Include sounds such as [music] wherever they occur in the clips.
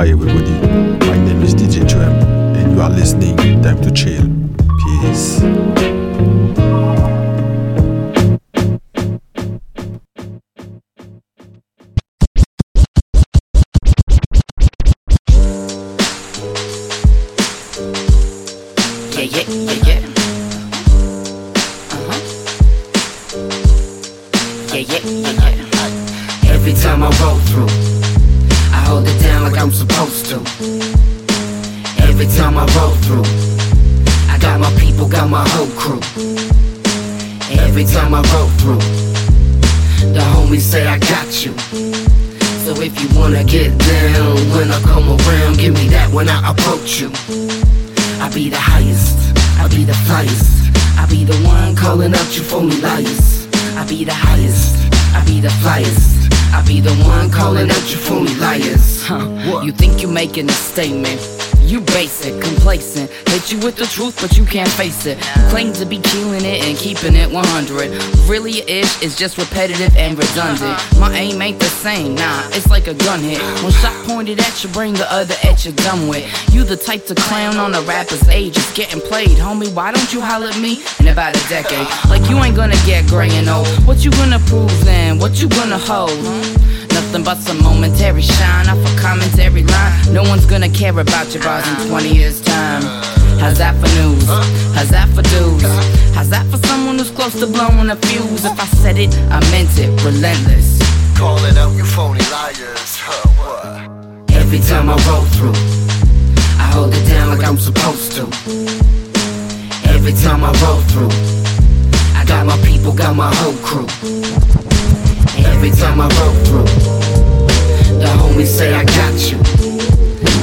Hi everybody, my name is DJ Trem and you are listening Time to Chill. Peace. With the truth, but you can't face it. You claim to be killing it and keeping it 100. Really, ish is just repetitive and redundant. My aim ain't the same, nah, it's like a gun hit. One shot pointed at your brain, the other at your done with. You the type to clown on a rapper's age, it's getting played. Homie, why don't you holler at me in about a decade? Like you ain't gonna get gray and old. What you gonna prove then? What you gonna hold? Nothing but some momentary shine off a commentary line. No one's gonna care about your bars in 20 years' time. How's that for news? How's that for dudes? How's that for someone who's close to blowing a fuse? If I said it, I meant it. Relentless. Calling out you phony liars. Huh, what? Every time I roll through, I hold it down like I'm supposed to. Every time I roll through, I got my people, got my whole crew. Every time I roll through, the homies say I got you.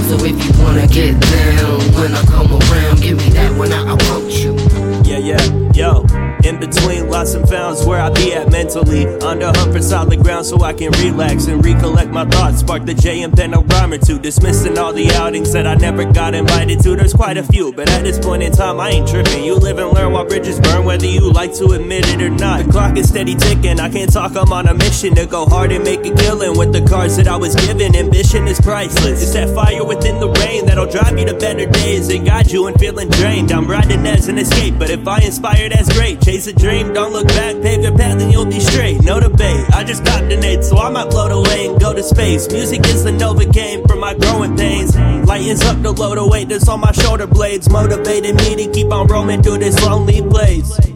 So if you wanna get down when I come around, give me that when I approach you. Yeah, yeah, yo. In between lots and founds where I be at mentally. Under hunt for solid ground so I can relax and recollect my thoughts. Spark the J and pen a rhyme or two. Dismissing all the outings that I never got invited to. There's quite a few, but at this point in time, I ain't tripping. You live and learn while bridges whether you like to admit it or not. The clock is steady ticking. I can't talk, I'm on a mission to go hard and make a killing with the cards that I was given. Ambition is priceless. It's that fire within the rain that'll drive you to better days and guide you in feeling drained. I'm riding as an escape, but if I inspire, that's great. Chase a dream, don't look back, pave your path and you'll be straight. No debate, I just got the nade, so I might float away and go to space. Music is the Nova game for my growing pains. Lightens up the load of weight that's on my shoulder blades, motivating me to keep on roaming through this lonely place.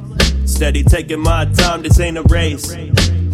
Steady taking my time, this ain't a race.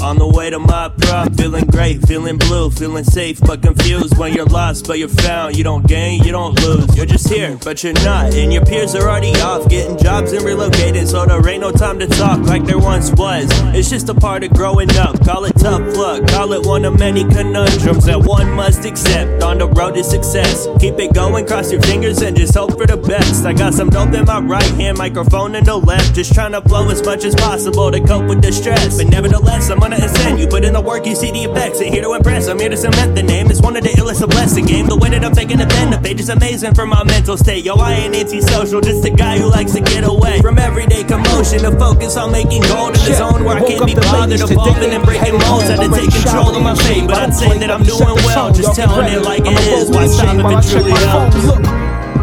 On the way to my prime, feeling great, feeling blue, feeling safe but confused. When you're lost but you're found, you don't gain, you don't lose. You're just here, but you're not, and your peers are already off, getting jobs and relocating, so there ain't no time to talk like there once was. It's just a part of growing up. Call it tough luck, call it one of many conundrums that one must accept on the road to success. Keep it going, cross your fingers, and just hope for the best. I got some dope in my right hand, microphone in the left, just trying to flow as much as possible to cope with the stress. But nevertheless, I'm gonna ascend. You put in the work, you see the effects. Ain't here to impress, I'm here to cement the name. It's one of the illest of blessing game. The way that I'm taking the bend, the page is amazing for my mental state. Yo, I ain't antisocial, just a guy who likes to get away from everyday commotion to focus on making gold in the zone where I can't be bothered evolving and breaking molds. Had to take control of my fate, but I'd say that I'm doing well, just telling it like it is. Why stop if it truly helps?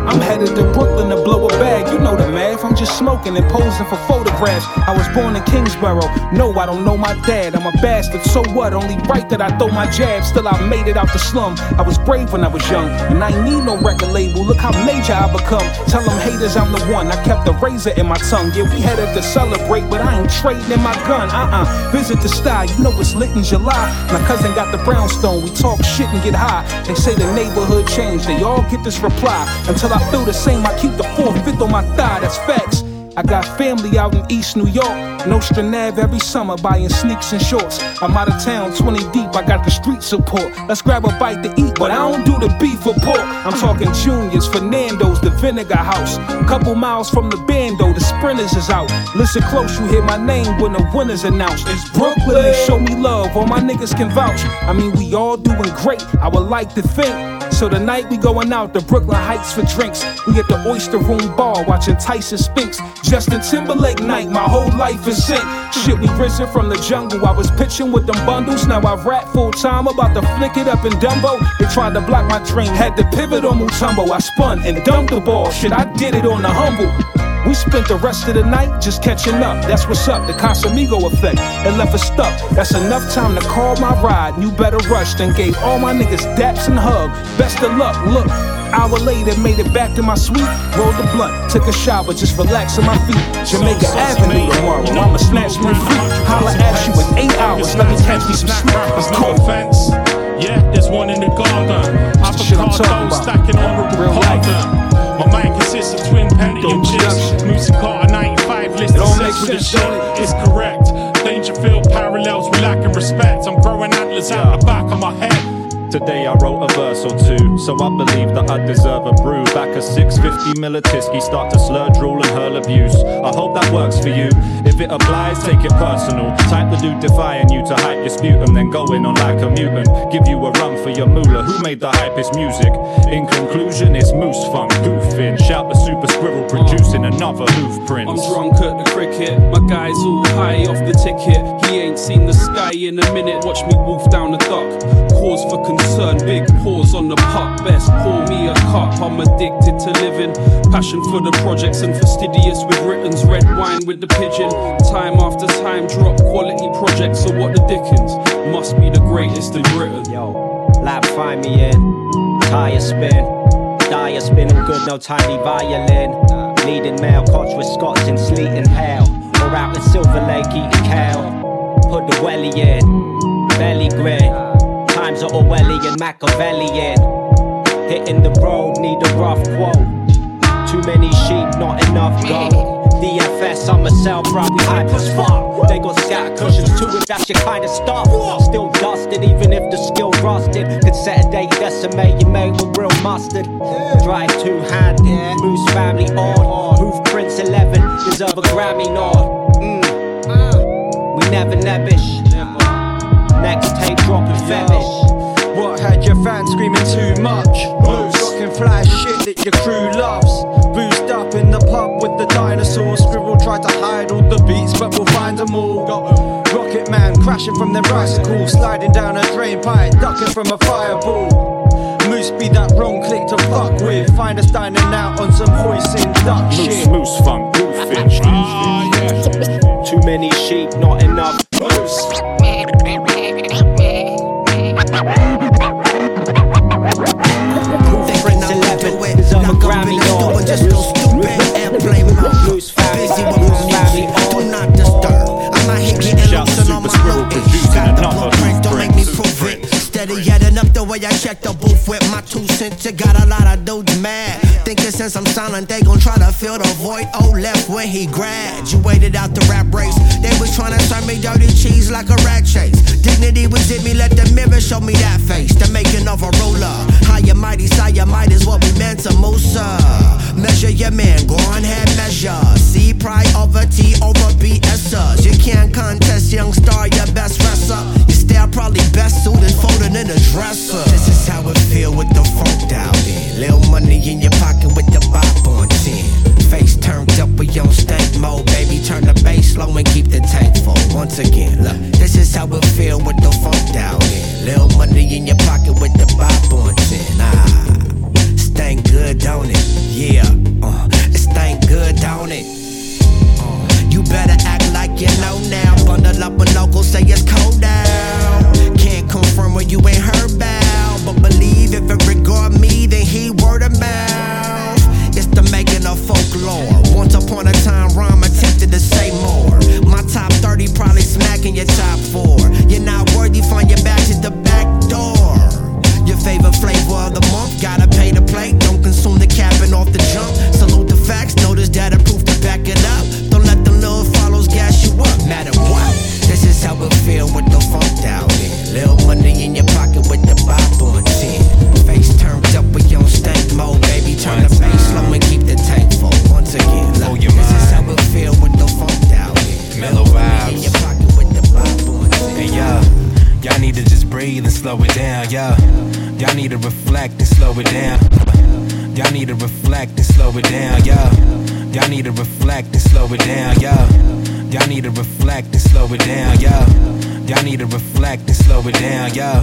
I'm headed to Brooklyn to blow a bag. You know the math. I'm just smoking and posing for photographs. I was born in Kingsborough. No, I don't know my dad. I'm a bastard. So what? Only right that I throw my jab. Still, I made it out the slum. I was brave when I was young, and I need no record label. Look how major I become. Tell them haters I'm the one. I kept the razor in my tongue. Yeah, we headed to celebrate, but I ain't trading in my gun. Uh uh. Visit the style. You know it's lit in July. My cousin got the brownstone. We talk shit and get high. They say the neighborhood changed. They all get this reply. Until I feel the same, I keep the fourth, fifth on my thigh. That's facts. I got family out in East New York. Nostrand Ave every summer buying sneaks and shorts. I'm out of town, 20 deep. I got the street support. Let's grab a bite to eat, but I don't do the beef or pork. I'm talking Juniors, Fernando's, the Vinegar House. Couple miles from the bando, the Sprinters is out. Listen close, you hear my name when the winners announced. It's Brooklyn, they show me love. All my niggas can vouch. I mean, we all doing great. I would like to think. So tonight we going out to Brooklyn Heights for drinks. We at the Oyster Room Bar watching Tyson Spinks. Justin Timberlake night, my whole life is sync. Shit, we risen from the jungle. I was pitching with them bundles. Now I rap full time, about to flick it up in Dumbo. They tried to block my dream, had to pivot on Mutombo. I spun and dumped the ball. Shit, I did it on the humble. We spent the rest of the night just catching up. That's what's up, the Casamigo effect. It left us stuck. That's enough time to call my ride. You better rush. Then gave all my niggas daps and hug. Best of luck. Look, hour later, made it back to my suite. Rolled the blunt, took a shower, just relaxing my feet. Jamaica Avenue tomorrow. I'ma snatch me free. Holla at you in eight hours. Let me catch me some sleep. I'm no offense. Yeah, there's one in the garden. Avocado stacking on the Real life. My mind consists of twin Pentium chips. Music Carter 95 listed sex with the shit. It's correct. Dangerfield parallels, we lacking respect. I'm growing antlers out the back of my head. Today I wrote a verse or two, so I believe that I deserve a brew. Back a 650 Militiski, start to slur, drool, and hurl abuse. I hope that works for you. If it applies, take it personal. Type the dude defying you to hype your sputum, then go in on like a mutant. Give you a run for your moolah. Who made the hypest music? In conclusion, it's Moose Funk, goofing. Shout the super squirrel producing another hoof print. I'm drunk at the cricket, my guy's all high off the ticket. Ain't seen the sky in a minute. Watch me wolf down the dock. Cause for concern. Big pause on the puck, best pour me a cup. I'm addicted to living. Passion for the projects and fastidious with Britons. Red wine with the pigeon. Time after time, drop quality projects. So what the dickens? Must be the greatest in Britain. Yo, lab find me in. Tire spin. Dire spin, I'm good, no tiny violin. Leading male coach with Scots in sleet and hail. Or out in Silver Lake eating kale. Welly in. Belly grin times are Orwellian, Machiavellian. Hitting the road, need a rough quote. Too many sheep, not enough gold. DFS, I'm a cell, bro, we hype as fuck. They got scat cushions too, if that's your kind of stuff. Still dusted, even if the skill rusted. Could set a date, decimate you made with real mustard. Drive two handed, Moose family on. Hoof Prince 11, deserve a Grammy nod. We never nebbish. Next tape dropping fetish. What had your fans screaming too much? Moose rocking fly shit that your crew loves. Boozed up in the pub with the dinosaurs. Scribble tried to hide all the beats, but we'll find them all. Got Rocket Man crashing from them bicycles, sliding down a drain pipe, ducking from a fireball. Moose be that wrong click to fuck with. Find us dining out on some hoisin duck moose, shit. Moose moose funk, goofing. Too many sheep, not enough moose. Grammy on. Just do stupid airplane mode. Loose family, busy with my music. Do not disturb. I'm not here getting lost on my low Got the blueprint, don't make me prove it. Steady adding up the way I check the booth with my two cents. You got a lot of dudes mad. Thinking since I'm silent, they gon' try to fill the when he graduated out the rap race. They was trying to serve me dirty cheese like a rat chase. Dignity was in me, let the mirror show me that face. The making of a roller. Higher mighty, sire might is what we meant to Musa. Measure your man, go on head measure. See tea over BSers. You can't contest young star, your best wrestler. You style probably best suited, folding in a dresser. Breathe and slow it down, yeah. Y'all need to reflect and slow it down. Y'all need to reflect and slow it down, yo. Y'all need to reflect and slow it down, yo. Y'all need to reflect and slow it down, yo. Y'all need to reflect and slow it down, yo.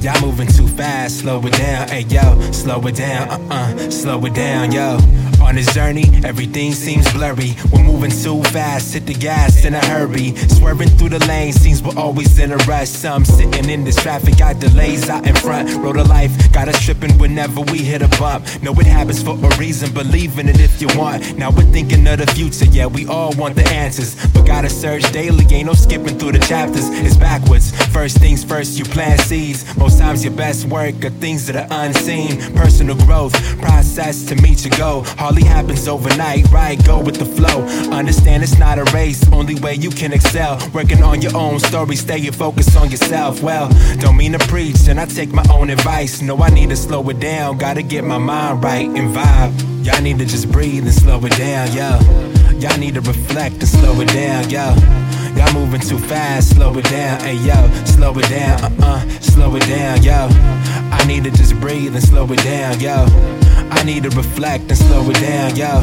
Y'all moving too fast, slow it down, hey yo, slow it down, uh uh, slow it down, yo. On this journey, everything seems blurry. We're moving too fast, hit the gas in a hurry. Swerving through the lane, seems we're always in a rush. Some sitting in this traffic, got delays out in front. Road of life, got us tripping whenever we hit a bump. Know it happens for a reason, believe in it if you want. Now we're thinking of the future, yeah, we all want the answers. But gotta search daily, ain't no skipping through the chapters. It's backwards. First things first, you plant seeds. Most times your best work are things that are unseen. Personal growth, process to meet your goal. Happens overnight, right? Go with the flow. Understand it's not a race, only way you can excel. Working on your own story, stay focused on yourself. Well, don't mean to preach, and I take my own advice. No, I need to slow it down, gotta get my mind right and vibe. Y'all need to just breathe and slow it down, yo. Y'all need to reflect and slow it down, yo. Y'all moving too fast, slow it down, hey yo, slow it down, uh uh, slow it down, yo. I need to just breathe and slow it down, yo. I need to reflect and slow it down, yo.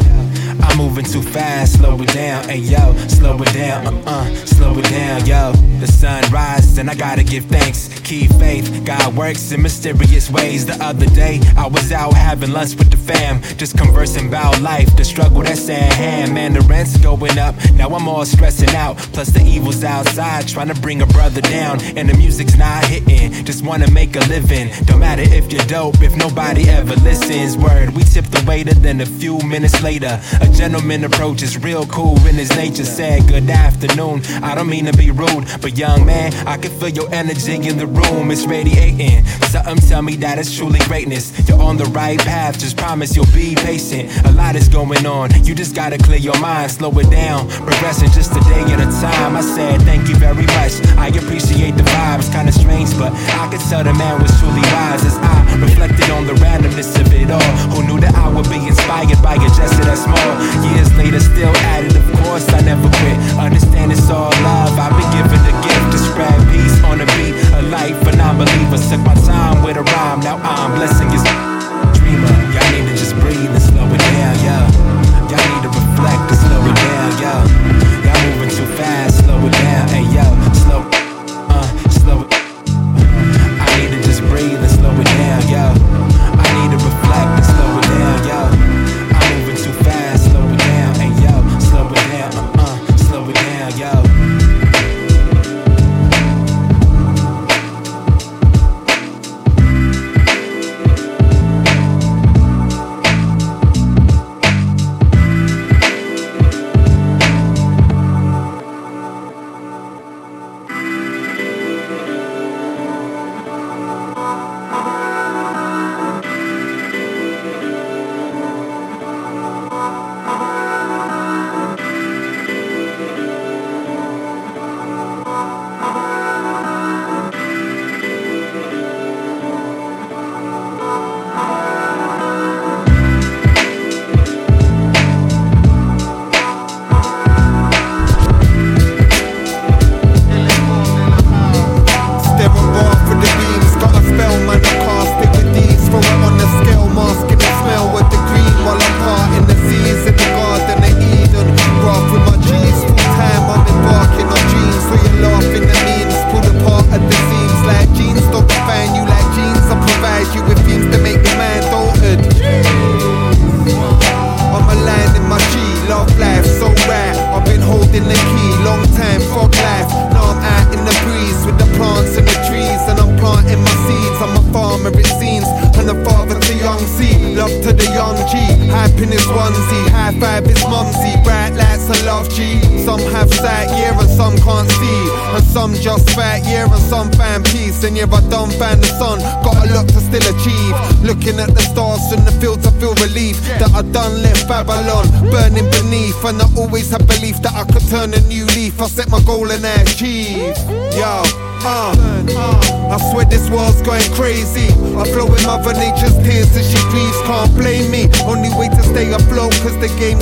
I'm moving too fast, slow it down, hey yo, slow it down, uh uh, slow it down, yo. The sun rises and I gotta give thanks. Keep faith, God works in mysterious ways. The other day, I was out having lunch with the fam, just conversing about life, the struggle that's at hand. Man, the rent's going up, now I'm all stressing out. Plus, the evil's outside, trying to bring a brother down, and the music's not hitting. Just wanna make a living, don't matter if you're dope, if nobody ever listens. Word, we tip the waiter, then a few minutes later, a gentleman approaches, real cool in his nature. Said, Good afternoon. I don't mean to be rude, but young man, I can feel your energy in the room. It's radiating. Something tell me that it's truly greatness. You're on the right path, just promise you'll be patient. A lot is going on, you just gotta clear your mind, slow it down. Progressing just a day at a time. I said, Thank you very much. I appreciate the vibes, kinda strange, but I could tell the man was truly wise as I reflected on the randomness of it all. Who knew that I would be inspired by a gesture that small? Years later, still at it, of course, I never quit. Understand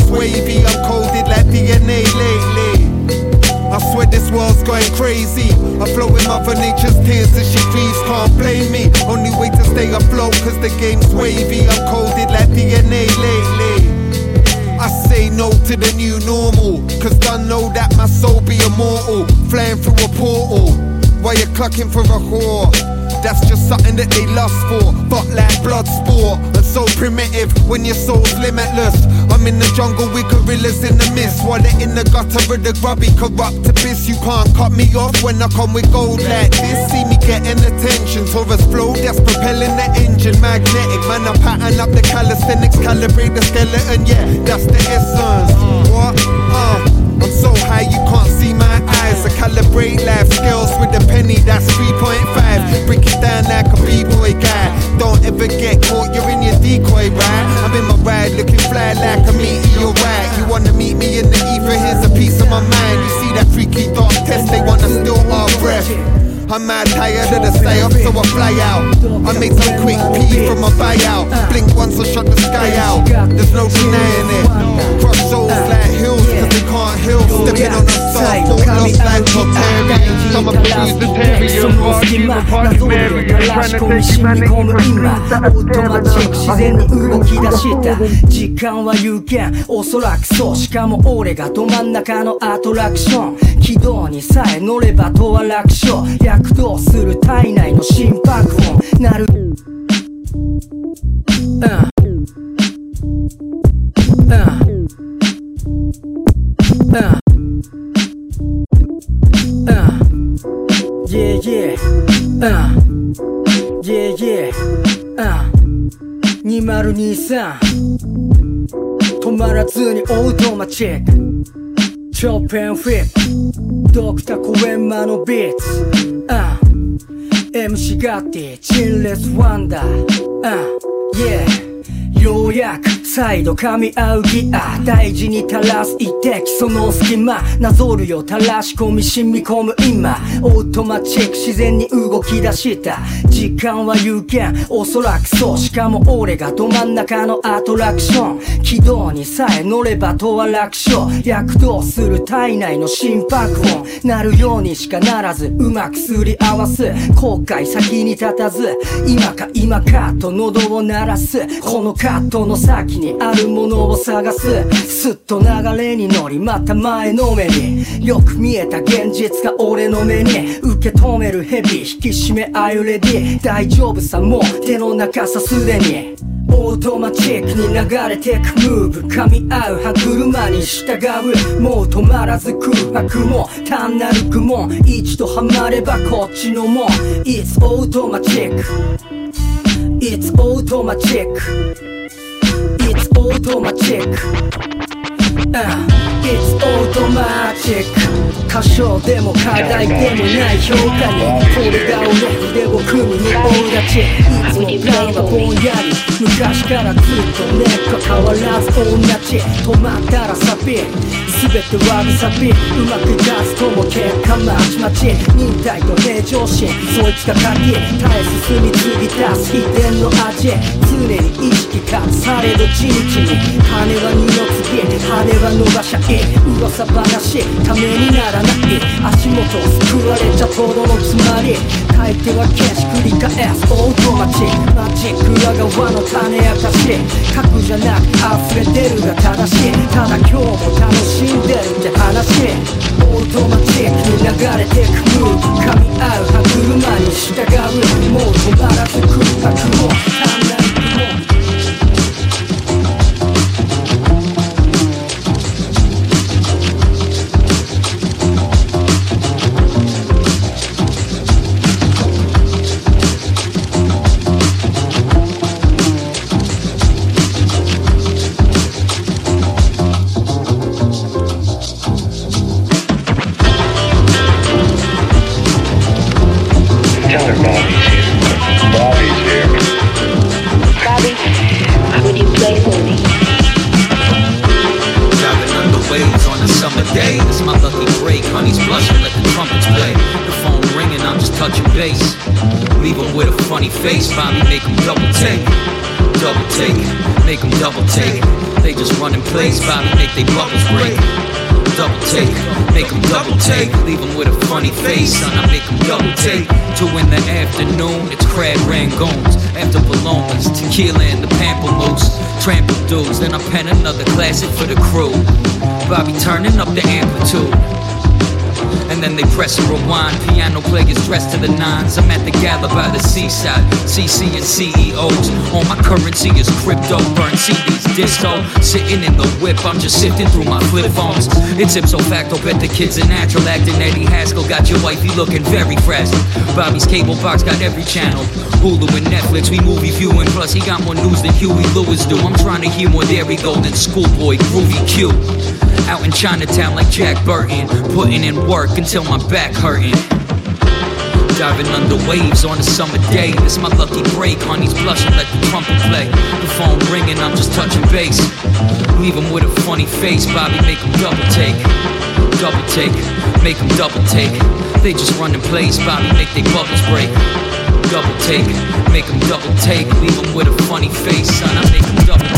wavy. I'm coded like DNA lately. I swear this world's going crazy. I flow with Mother Nature's tears as she grieves, can't blame me. Only way to stay afloat, cause the game's wavy. I'm coded like DNA lately. I say no to the new normal, cause I know that my soul be immortal. Flying through a portal, while you're clucking for a whore. That's just something that they lust for. Fuck like blood sport. And so primitive when your soul's limitless. I'm in the jungle with gorillas in the mist. While they're in the gutter with the grubby corrupt abyss. You can't cut me off when I come with gold like this. See me getting attention. Taurus flow that's propelling the engine. Magnetic. Man, I pattern up the calisthenics. Calibrate the skeleton. Yeah, that's the essence. What? Uh. I'm so high you can't see my I calibrate life skills with a penny, that's 3.5. Break it down like a b-boy guy. Don't ever get caught, you're in your decoy ride. I'm in my ride, looking fly like a meteor right. You wanna meet me in the ether? Here's a piece of my mind. You see that freaky thought test? They wanna steal our breath. I'm mad tired of the stay up, so I fly out. I made some quick pee from my buyout. Blink once, I shut the sky out. There's no denying it. Cross souls on thought lost like Targaryen. I'm a confused Targaryen, walking the party Marion. Trying to take you, my nigga, from オートマチック自然に動き出した時間は有限おそらくそうしかも俺がど真ん中のアトラクション軌道にさえ乗ればとは楽勝躍動する体内の心拍音なるうんうん023止まらずにオートマチックチョッペンフィップドクターコエンマのビーツ。あ MC ガッティチンレスワンダー。あ Yeah ようやく再度噛み合うギア大事に垂らす一滴その隙間なぞるよ垂らし込み染み込む今オートマチック自然に動き出した時間は有限おそらくそうしかも俺がど真ん中のアトラクション。軌道にさえ乗ればとは楽勝。躍動する体内の心拍音。なるようにしかならずうまくすり合わす。後悔先に立たず。今か今かと喉を鳴らす。このットの先にあるものを探すすっと流れに乗りまた前のめり。よく見えた現実が俺の目に。受け止めるヘビ引き締めあゆレディ大丈夫さもう手の中さすでに。オートマチックに流れてくムーブ噛み合う歯車に従うもう止まらず空白も。単なる苦悶一度ハマればこっちのも。ん It's automatic It's automatic automatic uh, It's automatic 歌唱でも課題でもない評価にこれが俺筆を組みに大立ちいつもプランはぼんやり昔からずっと根っこ変わらず同じ止まったらサビ全てわびさびうまくいかずとも結果まちまち忍耐と平常心そいつが鍵絶え進み継ぎ足す秘伝の味常に意識化される地道に金は二の次羽は伸ばしゃい噂話た。めにならない足元を救われちゃとどのつまり書いては消し繰り返すオートマチックマジック裏側の種明かし核じゃなく溢れてるが正しい。ただ今日も楽しんでるって話。オートマチックに流れてく。ムーブ噛み合う歯車に従う。もう止まらず空白も They just run in place, Bobby make they bubbles break. double take, make them double take. Leave them with a funny face, son, I make them double take. Two in the afternoon, it's crab rangoons. After Palomas, tequila and the pamplemousse. Trample dudes, then I pen another classic for the crew. Bobby turning up the amplitude. And then they press and rewind. Piano players dressed to the nines. I'm at the gala by the seaside. CC and CEOs. All my currency is crypto. Burn CDs, disco. Sitting in the whip, I'm just sifting through my flip phones. It's ipso facto, bet the kid's a natural acting. Eddie Haskell got your wifey looking very fresh. Bobby's cable box got every channel. Hulu and Netflix, we movie viewing. Plus, he got more news than Huey Lewis do. I'm trying to hear more There We Go than Schoolboy, Groovy Q. Out in Chinatown like Jack Burton, putting in work until my back hurting. Diving under waves on a summer day. This my lucky break. Honey's blushing, let the trumpet play. The phone ringing, I'm just touching base. Leave him with a funny face. Bobby, make him double take. Double take, make him double take. They just run in place. Bobby, make their bubbles break. Double take, make him double take. Leave him with a funny face, son. I make him double.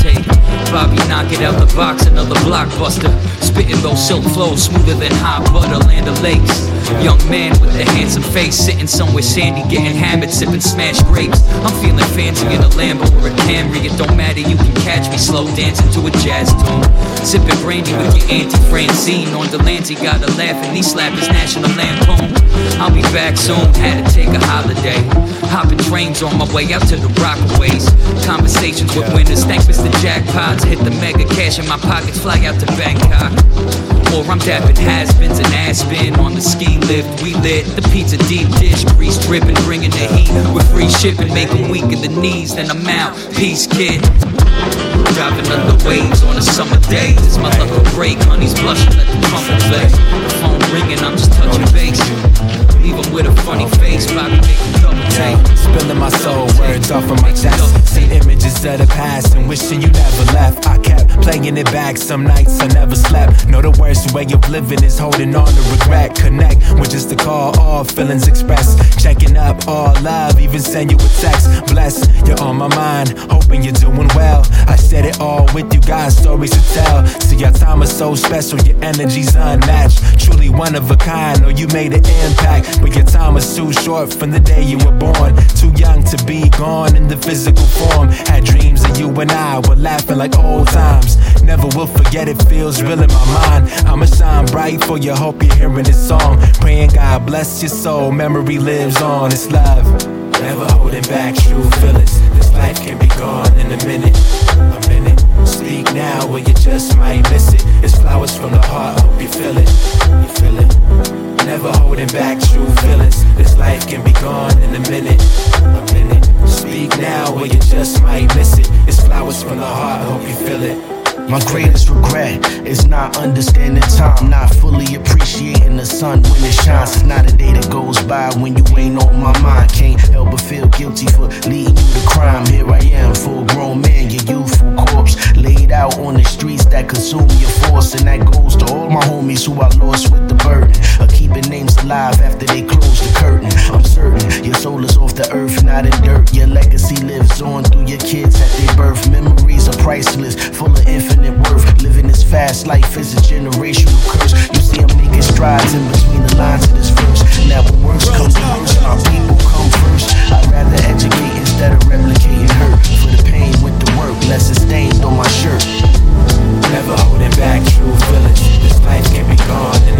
Bobby, knock it out the box, another blockbuster. Spitting those silk flows, smoother than hot butter, land of lakes. Young man with a handsome face, sitting somewhere sandy, getting hammered, sipping smashed grapes. I'm feeling fancy in a Lambo or a Camry. It don't matter, you can catch me slow dancing to a jazz tune. Sipping brandy with your Auntie Francine on Delancey, got a laugh and he slapped his national lampoon. I'll be back soon, had to take a holiday. Hopping trains on my way out to the Rockaways. Conversations with winners, thank Mr. Jackpots. Hit the mega cash in my pockets, fly out to Bangkok. Or I'm dapping has-beens and Aspen on the ski lift. We lit the pizza deep dish, grease dripping, bringing the heat with free shipping, make 'em weak in the knees. Then I'm out, peace, kid. Driving under the waves on a summer day. It's my luck to break, honey's blushing, let the trumpet play. The phone ringing, I'm just touching base. Leave 'em with a funny face, Bobby make 'em double take. Spilling my soul, words off of my chest. See images of the past and wishing you never left. I kept playing it back some nights I never slept. Know the worst way of living is holding on to regret. Connect with just a call, all feelings expressed. Checking up, all love, even send you a text. Bless, you're on my mind, hoping you're doing well. I said it all with you guys, stories to tell. See, your time is so special, your energy's unmatched. Truly one of a kind, know you made an impact. But your time was too short from the day you were born. Too young to be gone in the physical form. Had dreams of you and I were laughing like old times. Never will forget it, feels real in my mind. I'ma shine bright for you, hope you're hearing this song. Praying God bless your soul, memory lives on, it's love. Never holding back true feelings. This life can be gone in a minute, a minute. Speak now or you just might miss it. It's flowers from the heart, hope you feel it, you feel it. Never holding back true feelings. This life can be gone in a minute, a minute. Speak now or you just might miss it. It's flowers from the heart, hope you feel it. My greatest regret is not understanding time, not fully appreciating the sun when it shines. It's not a day that goes by when you ain't on my mind. Can't help but feel guilty for leading you to crime. Here I am, full grown man, your youthful corpse laid out on the streets that consume your force. And that goes to all my homies who I lost with the alive after they close the curtain. I'm certain your soul is off the earth, not in dirt. Your legacy lives on through your kids at their birth. Memories are priceless, full of infinite worth. Living this fast life is a generational curse. You see, I'm making strides in between the lines of this verse. Now, when comes to worse, my people come first. I'd rather educate instead of replicating hurt. For the pain with the work, less stained on my shirt. Never holding back true feelings. This life can be gone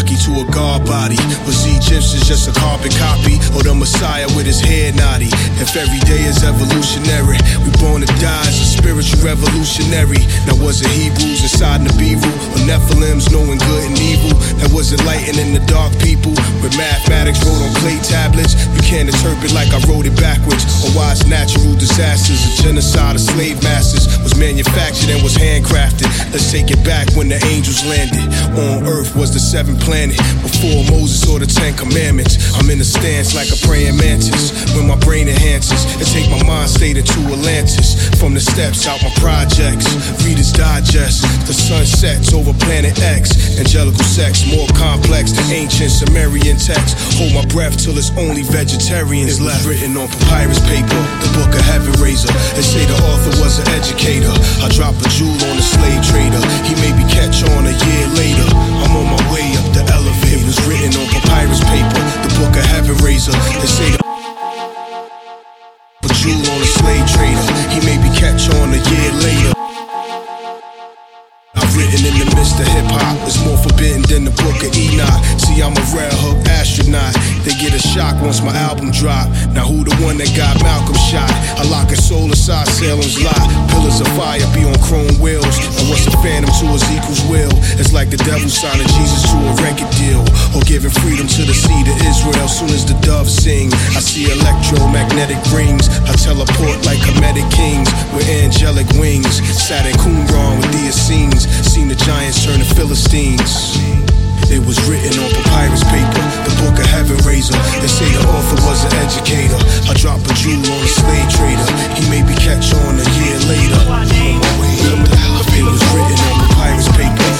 Anunnaki to a god body. Was Egyptians just a carbon copy? Or the Messiah with his head naughty? If every day is evolutionary, we born to die as a spiritual revolutionary. Now was it Hebrews inside the Nibiru? Or Nephilims knowing good and evil? That was it enlightening the dark people? With mathematics wrote on clay tablets? You can't interpret like I wrote it backwards. Or why it's natural disasters, a genocide of slave masters was manufactured and was handcrafted. Let's take it back when the angels landed on earth was the seventh planet before Moses or the Ten Commandments. I'm in a stance like a praying mantis when my brain enhances and take my mind state into Atlantis. From the steps out my projects, Reader's Digest. The sun sets over planet X. Angelical sex more complex than ancient Sumerian text. Hold my breath till it's only vegetarians left. Written on papyrus paper, the book of Heaven Razah. They say the author was an educator. I drop a jewel on a slave trader. He maybe catch on a year later. I'm on my way up the elevator. It was written on papyrus paper, the book of Heaven Razah. They say the jewel on a slave trader. He maybe catch on a year later. I've in the midst of hip hop. It's more forbidden than the book of Enoch. See, I'm a red hook astronaut. They get a shock once my album drop. Now who the one that got Malcolm shot? I lock a soul aside Salem's lot. Pillars of fire be on chrome wheels. And what's a phantom to Ezekiel's will? It's like the devil signing Jesus to a record deal. Or giving freedom to the seed of Israel. Soon as the doves sing, I see electromagnetic rings. I teleport like Kemetic kings with angelic wings. Sat in Qumran with the Essenes. Seen the giants turn to Philistines. It was written on papyrus paper, the book of Heaven Razah. They say the author was an educator. I drop a jewel on a slave trader. He maybe catch on a year later. It was written on papyrus paper,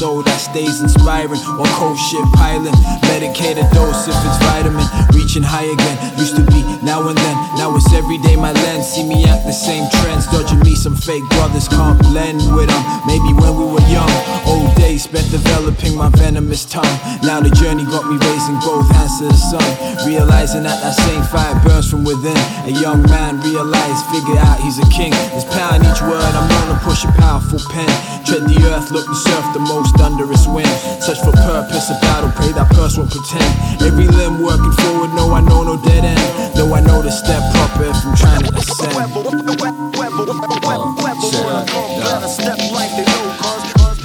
that stays inspiring. One cold ship pilot, medicated dose if it's vitamin. Reaching high again, used to be now and then. Now it's every day my lens. See me at the same trends, dodging me. Some fake brothers can't blend with them. Maybe when we were young, old days spent developing my venomous tongue. Now the journey got me raising both hands to the sun. Realizing that that same fire burns from within. A young man realized, figure out he's a king. There's power in each word, I'm gonna push a powerful pen. Tread the earth, look and surf the most under its wind. Search for purpose, a battle, pray that purse won't pretend. Every limb working forward, no, I know no dead end. Though I know to step proper if I'm trying to ascend.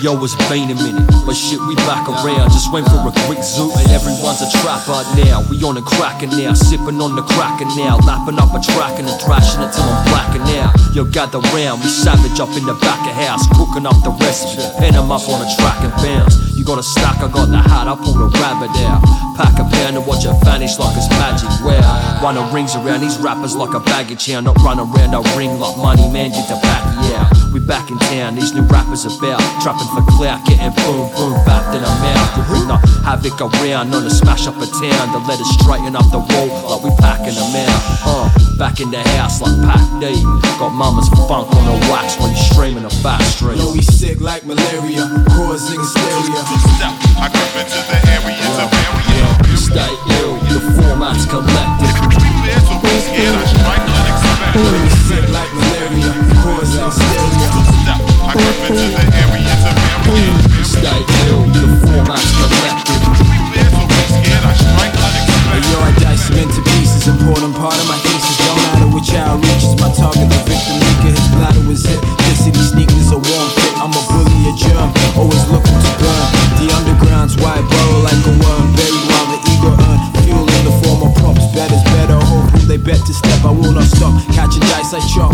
Yo, it's been a minute, but shit, we back around. Just went for a quick zoot, and everyone's a trapper now. We on a cracker now, sipping on the cracker now, lapping up a track and thrashing it till I'm blacking out. Yo, gather round, we savage up in the back of house, cooking up the recipe, pen 'em up on a track and bounce. You got a stack, I got the hat, I pulled a rabbit out. Pack a pound and watch it vanish like it's magic. Wow, running rings around these rappers like a baggage here, not run around a ring like money man did to yeah. We back in town, these new rappers about trapping for clout, getting boom boom back in our mouth. To bring the havoc around, on to smash up a town, The letters straighten up the wall like we packing them out. Uh, back in the house like Pac D. Got mama's funk on the wax while you streaming a back street. Yo, we sick like malaria, causing hysteria. I come into the areas of area. We stay ill, the format's collected. So be scared, I strike unexpected. Yo, we sick like malaria, causing hysteria. I come into the areas of. Stay the format's collected. Be scared, I strike I dice them into pieces, important part of my thesis. Don't matter which my target, the victim was city warm fit. I'm a bully, a germ, always looking to burn. The underground's wide burrow like a worm, buried while the ego fuel in the form of props. Better's better, hope they bet to step. I will not stop catching dice I chop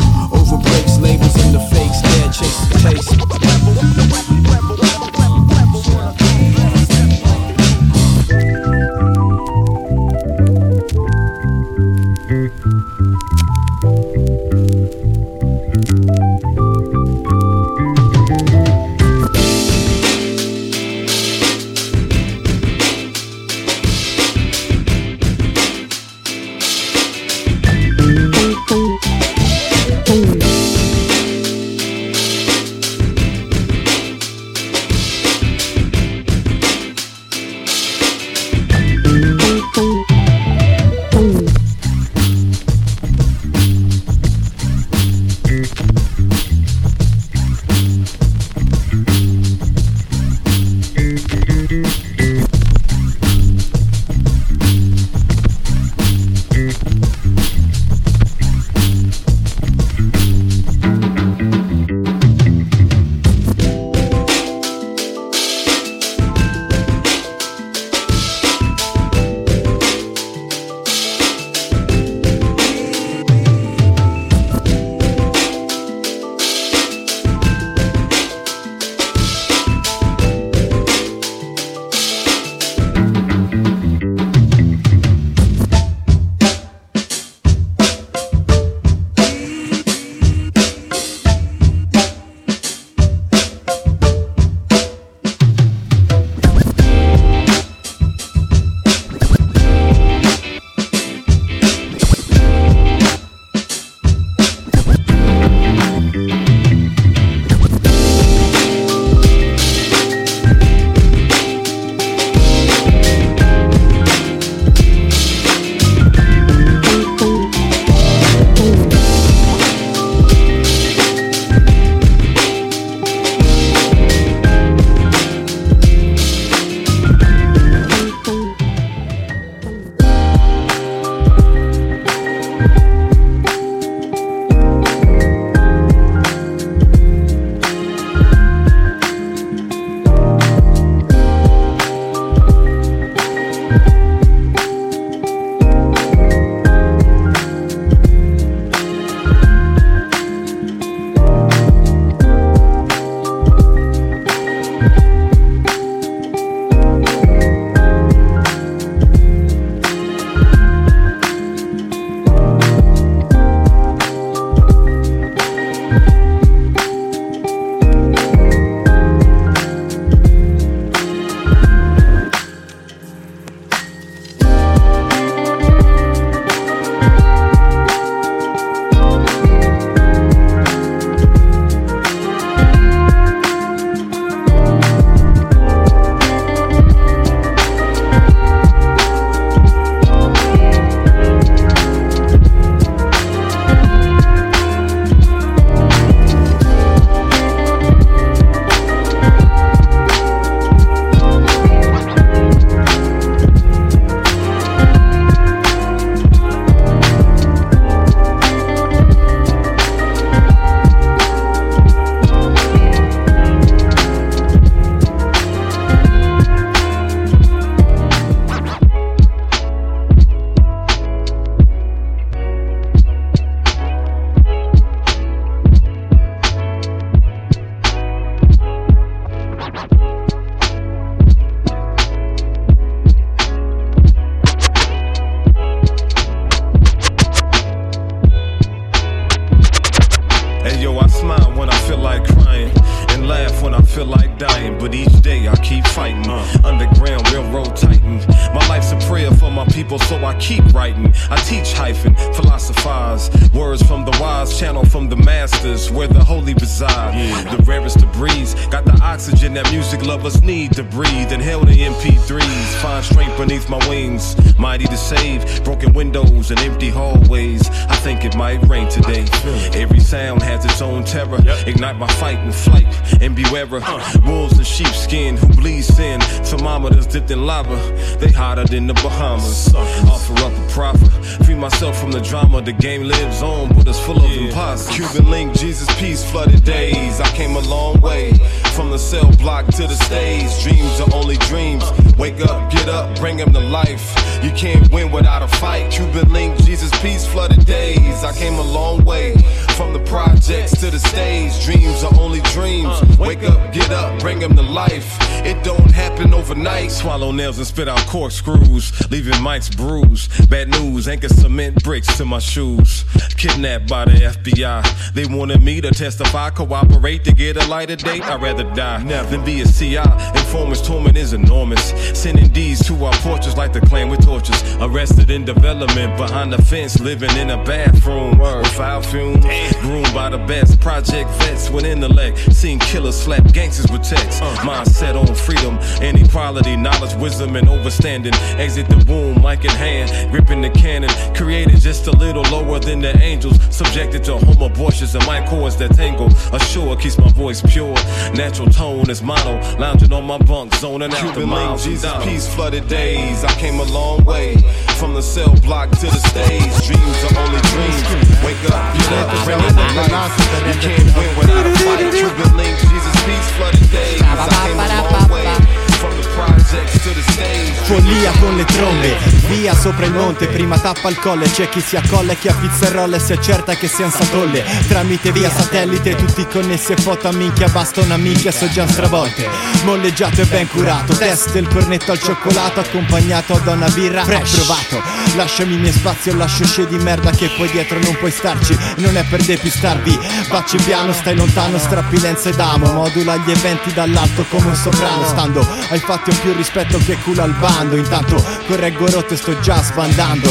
Jesus piece, flooded days. I came a long way from the cell block to the stage. Dreams are only dreams. Wake up, get up, bring them to life. You can't win without a fight. Cuban link, Jesus piece, flooded days. I came a long way from the projects to the stage. Dreams are only dreams. Uh, Wake up, get up, bring them to life. It don't happen overnight. Swallow nails and spit out corkscrews, leaving mics bruised. Bad news, anchor cement bricks to my shoes. Kidnapped by the FBI. They wanted me to testify, cooperate to get a lighter date. I'd rather die than be a CI. Informants' torment is enormous. Sending D's to our porches like the clan with torches. Arrested in development behind the fence, living in a bathroom with foul fumes. Groomed by the best project vets with intellect. Seen killers slap gangsters with text. Mindset on freedom and equality, knowledge, wisdom, and overstanding. Exit the womb, mic in hand, gripping the cannon. Created just a little lower than the angels. Subjected to home abortions and my cords that tangle. Ashore keeps my voice pure. Natural tone is mono. Lounging on my bunk, zoning out the Cuban link, miles. Jesus piece, flooded days. I came a long way from the cell block to the stage. Dreams are only dreams. Wake up, get up, bring it to life. You can't win without a fight. Cuban link, Jesus piece, flooded days. I came a long way from the projects to the stage. Follia con le trombe, via sopra il monte, prima tappa il colle, c'è chi si accolla e chi ha pizza e roll e si accerta che siano satolle. Tramite via satellite, tutti connessi e foto a minchia, basta una minchia, so già stravolte. Molleggiato e ben curato, test del cornetto al cioccolato, accompagnato da una birra fresh. provato. Lasciami il mio spazio, lascio scie di merda che poi dietro non puoi starci, non è per depistarvi. Facci piano, stai lontano, strappi lenza ed amo, modula gli eventi dall'alto come un soprano, stando ai fatti ho più rispetto che culo al bando, intanto correggo rotte sto già sbandando.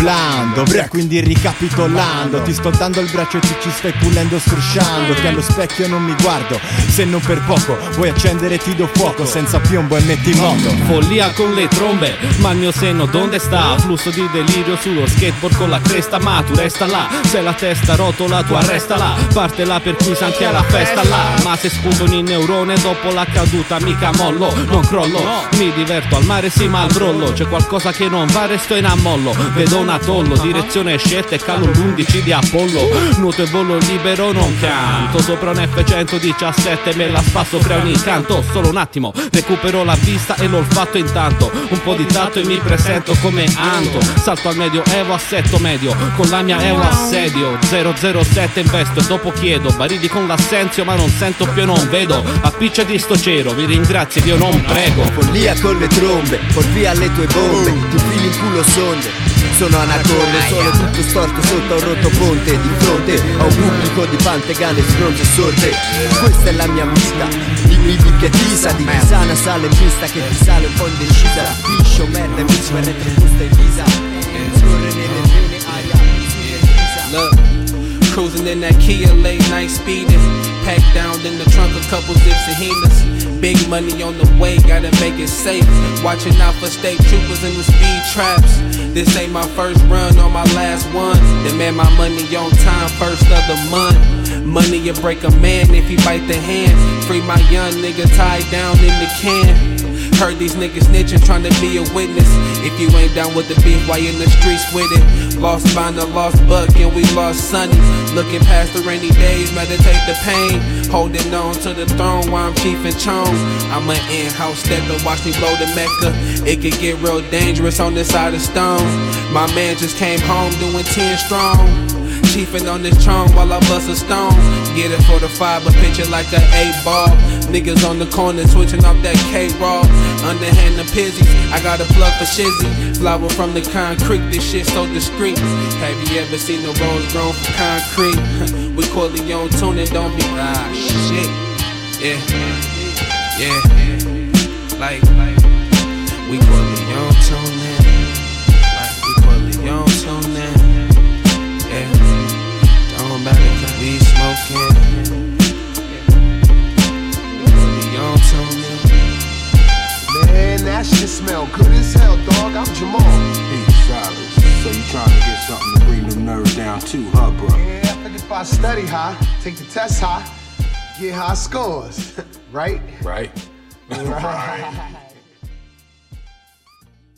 Blando, bre, quindi ricapitolando, ti sto dando il braccio e tu ci stai pulendo scrusciando, che allo specchio non mi guardo, se non per poco vuoi accendere ti do fuoco, senza piombo e metti moto. Follia con le trombe, ma il mio seno donde sta? Flusso di delirio sullo skateboard con la cresta, ma tu resta là. Se la testa rotola tu arresta là. Parte là per cui alla festa là. Ma se spuntano in neurone dopo la caduta mica mollo, non crollo. Mi diverto al mare sì ma al brollo. C'è qualcosa che non va, resto in ammollo. Vedo un atollo, direzione scelta e calo l'11 di Apollo. Nuoto e volo libero non canto. Sopra un F117 me la spasso fra ogni canto. Solo un attimo, recupero la vista e l'olfatto intanto. Un po' di tatto e mi presento come Anto. Salto al medio Evo assetto medio. Con la mia Evo assedio 007 investo e dopo chiedo. Barili con l'assenzio ma non sento più e non vedo. A piccia di sto cero, vi ringrazio Dio non prego. Follia con le trombe, por via le tue bombe fili in culo sonde. Sono anaconde, sono tutto storto sotto a un rotto ponte Di fronte a un pubblico di pantegane sfronte sorde Questa è la mia vita, il bibi che tisa Di chi sana sale in pista che ti sale un po' indecisa Piscio, merda e miso e retrogusta in visa Scorre nelle vene aria Look, cruising in that Kia late night speeding. Packed down in the trunk a couple zips and hemas. Big money on the way, gotta make it safe. Watching out for state troopers in the speed traps. This ain't my first run or my last one. Demand my money on time, first of the month. Money you break a man if he bite the hand. Free my young nigga tied down in the can. Heard these niggas snitching, trying to be a witness. If you ain't down with the beef, why you in the streets with it? Lost find a lost buck, and we lost Sunny. Looking past the rainy days, meditate the pain. Holding on to the throne while I'm chief and chong. I'm an in-house stepper, watch me blow the Mecca. It could get real dangerous on this side of stones. My man just came home doing 10 strong. Chiefin' on this chong while I bust a stone. Get it for the five, but pitch it like a eight ball. Niggas on the corner switching off that K raw. Underhand the pizzy, I got a plug for shizzy. Flower from the concrete, this shit so discreet. Have you ever seen the rose grown from concrete? [laughs] we Corleone tuning, don't be ah shit. Yeah. Yeah, like, like we Corleone tuning, like that shit smell good as hell, dog. I'm Jamal. Hey, Silas. So you trying to get something to bring them nerves down too, huh, bro? Yeah, I figured if I study high, take the test high, get high scores, [laughs] right? Right. right. [laughs]